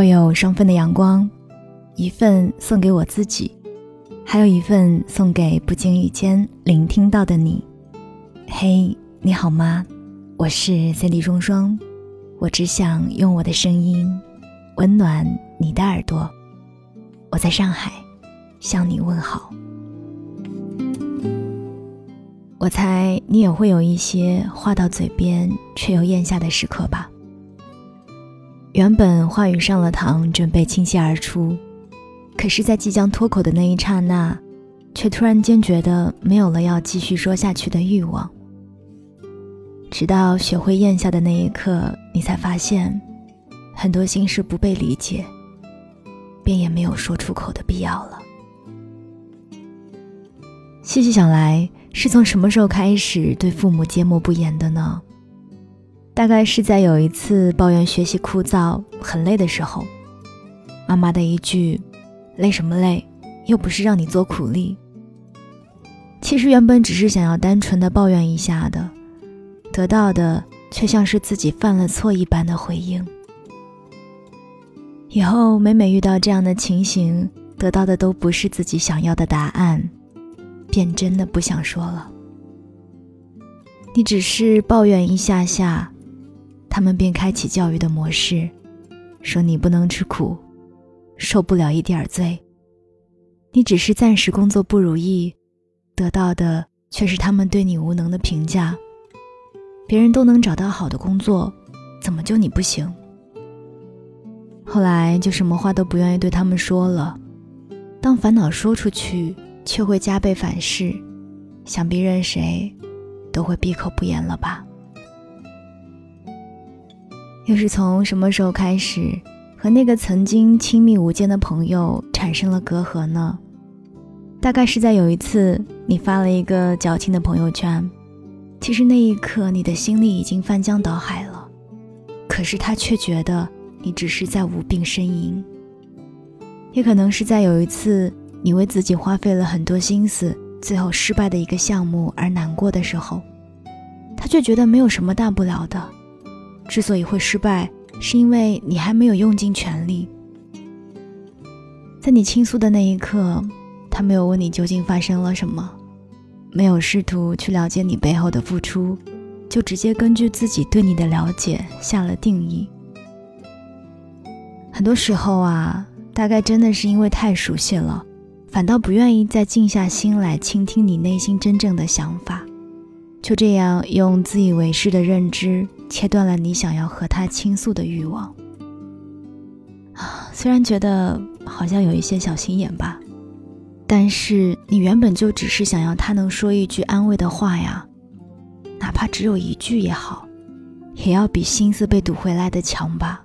我有双份的阳光，一份送给我自己，还有一份送给不经意间聆听到的你。嘿，你好吗？我是 c 里双双，我只想用我的声音温暖你的耳朵。我在上海向你问好。我猜你也会有一些话到嘴边却又咽下的时刻吧。原本话语上了膛，准备倾泻而出，可是，在即将脱口的那一刹那，却突然间觉得没有了要继续说下去的欲望。直到学会咽下的那一刻，你才发现，很多心事不被理解，便也没有说出口的必要了。细细想来，是从什么时候开始对父母缄默不言的呢？大概是在有一次抱怨学习枯燥、很累的时候，妈妈的一句“累什么累，又不是让你做苦力”，其实原本只是想要单纯的抱怨一下的，得到的却像是自己犯了错一般的回应。以后每每遇到这样的情形，得到的都不是自己想要的答案，便真的不想说了。你只是抱怨一下下。他们便开启教育的模式，说你不能吃苦，受不了一点罪。你只是暂时工作不如意，得到的却是他们对你无能的评价。别人都能找到好的工作，怎么就你不行？后来就什么话都不愿意对他们说了。当烦恼说出去，却会加倍反噬，想必任谁都会闭口不言了吧。又是从什么时候开始，和那个曾经亲密无间的朋友产生了隔阂呢？大概是在有一次，你发了一个矫情的朋友圈，其实那一刻你的心里已经翻江倒海了，可是他却觉得你只是在无病呻吟。也可能是在有一次，你为自己花费了很多心思，最后失败的一个项目而难过的时候，他却觉得没有什么大不了的。之所以会失败，是因为你还没有用尽全力。在你倾诉的那一刻，他没有问你究竟发生了什么，没有试图去了解你背后的付出，就直接根据自己对你的了解下了定义。很多时候啊，大概真的是因为太熟悉了，反倒不愿意再静下心来倾听你内心真正的想法。就这样用自以为是的认知切断了你想要和他倾诉的欲望啊！虽然觉得好像有一些小心眼吧，但是你原本就只是想要他能说一句安慰的话呀，哪怕只有一句也好，也要比心思被堵回来的强吧。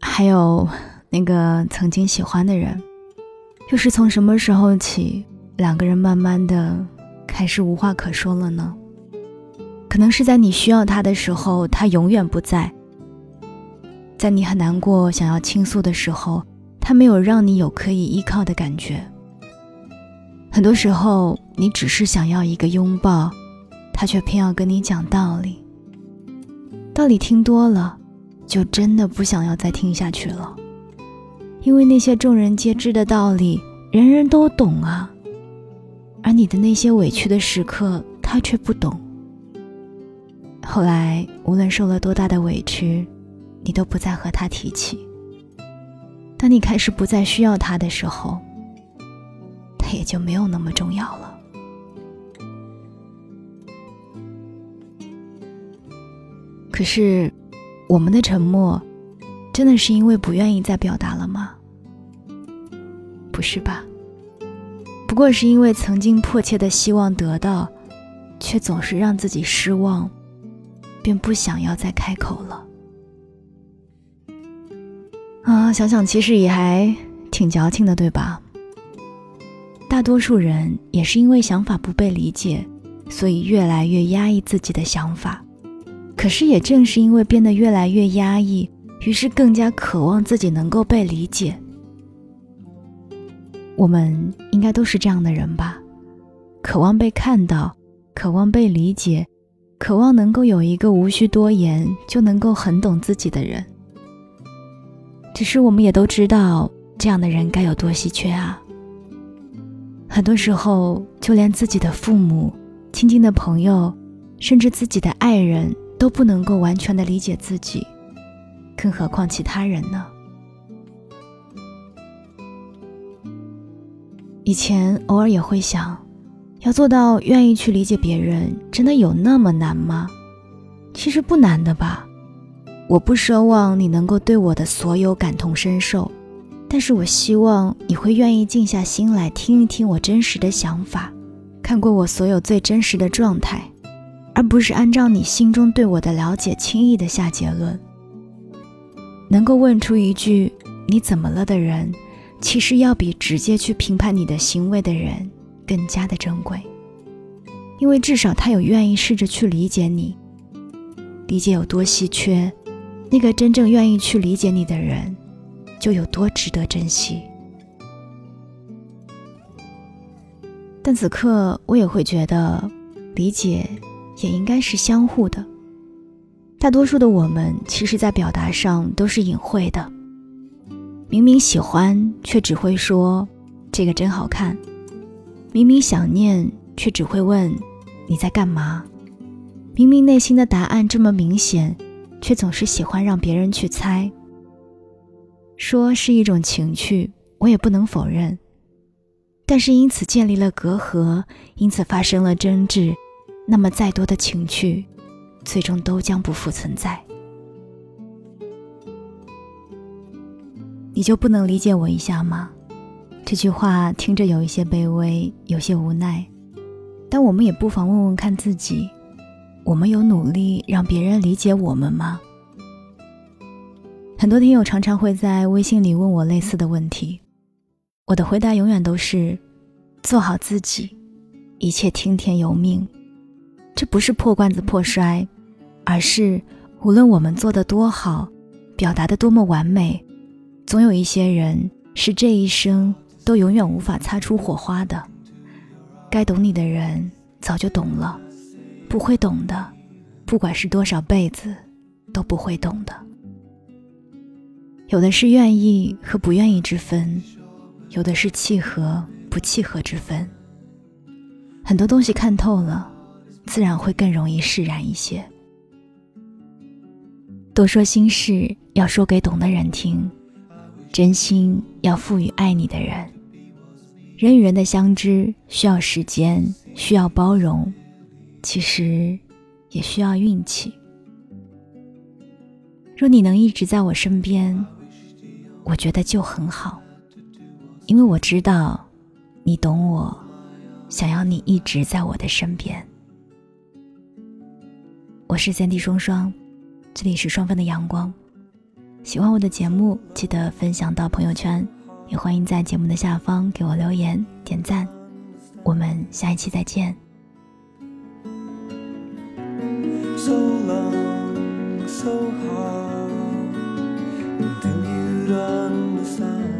还有那个曾经喜欢的人，又是从什么时候起，两个人慢慢的。开始无话可说了呢？可能是在你需要他的时候，他永远不在；在你很难过、想要倾诉的时候，他没有让你有可以依靠的感觉。很多时候，你只是想要一个拥抱，他却偏要跟你讲道理。道理听多了，就真的不想要再听下去了，因为那些众人皆知的道理，人人都懂啊。而你的那些委屈的时刻，他却不懂。后来，无论受了多大的委屈，你都不再和他提起。当你开始不再需要他的时候，他也就没有那么重要了。可是，我们的沉默，真的是因为不愿意再表达了吗？不是吧？不过是因为曾经迫切的希望得到，却总是让自己失望，便不想要再开口了。啊，想想其实也还挺矫情的，对吧？大多数人也是因为想法不被理解，所以越来越压抑自己的想法。可是也正是因为变得越来越压抑，于是更加渴望自己能够被理解。我们应该都是这样的人吧，渴望被看到，渴望被理解，渴望能够有一个无需多言就能够很懂自己的人。只是我们也都知道，这样的人该有多稀缺啊。很多时候，就连自己的父母、亲近的朋友，甚至自己的爱人，都不能够完全的理解自己，更何况其他人呢？以前偶尔也会想，要做到愿意去理解别人，真的有那么难吗？其实不难的吧。我不奢望你能够对我的所有感同身受，但是我希望你会愿意静下心来听一听我真实的想法，看过我所有最真实的状态，而不是按照你心中对我的了解轻易的下结论。能够问出一句“你怎么了”的人。其实要比直接去评判你的行为的人更加的珍贵，因为至少他有愿意试着去理解你。理解有多稀缺，那个真正愿意去理解你的人，就有多值得珍惜。但此刻我也会觉得，理解也应该是相互的。大多数的我们，其实在表达上都是隐晦的。明明喜欢，却只会说“这个真好看”；明明想念，却只会问“你在干嘛”；明明内心的答案这么明显，却总是喜欢让别人去猜。说是一种情趣，我也不能否认。但是因此建立了隔阂，因此发生了争执，那么再多的情趣，最终都将不复存在。你就不能理解我一下吗？这句话听着有一些卑微，有些无奈，但我们也不妨问问看自己：我们有努力让别人理解我们吗？很多听友常常会在微信里问我类似的问题，我的回答永远都是：做好自己，一切听天由命。这不是破罐子破摔，而是无论我们做的多好，表达的多么完美。总有一些人是这一生都永远无法擦出火花的，该懂你的人早就懂了，不会懂的，不管是多少辈子，都不会懂的。有的是愿意和不愿意之分，有的是契合不契合之分。很多东西看透了，自然会更容易释然一些。多说心事，要说给懂的人听。真心要赋予爱你的人。人与人的相知需要时间，需要包容，其实也需要运气。若你能一直在我身边，我觉得就很好，因为我知道你懂我，想要你一直在我的身边。我是三 D 双双，这里是双份的阳光。喜欢我的节目，记得分享到朋友圈，也欢迎在节目的下方给我留言点赞。我们下一期再见。city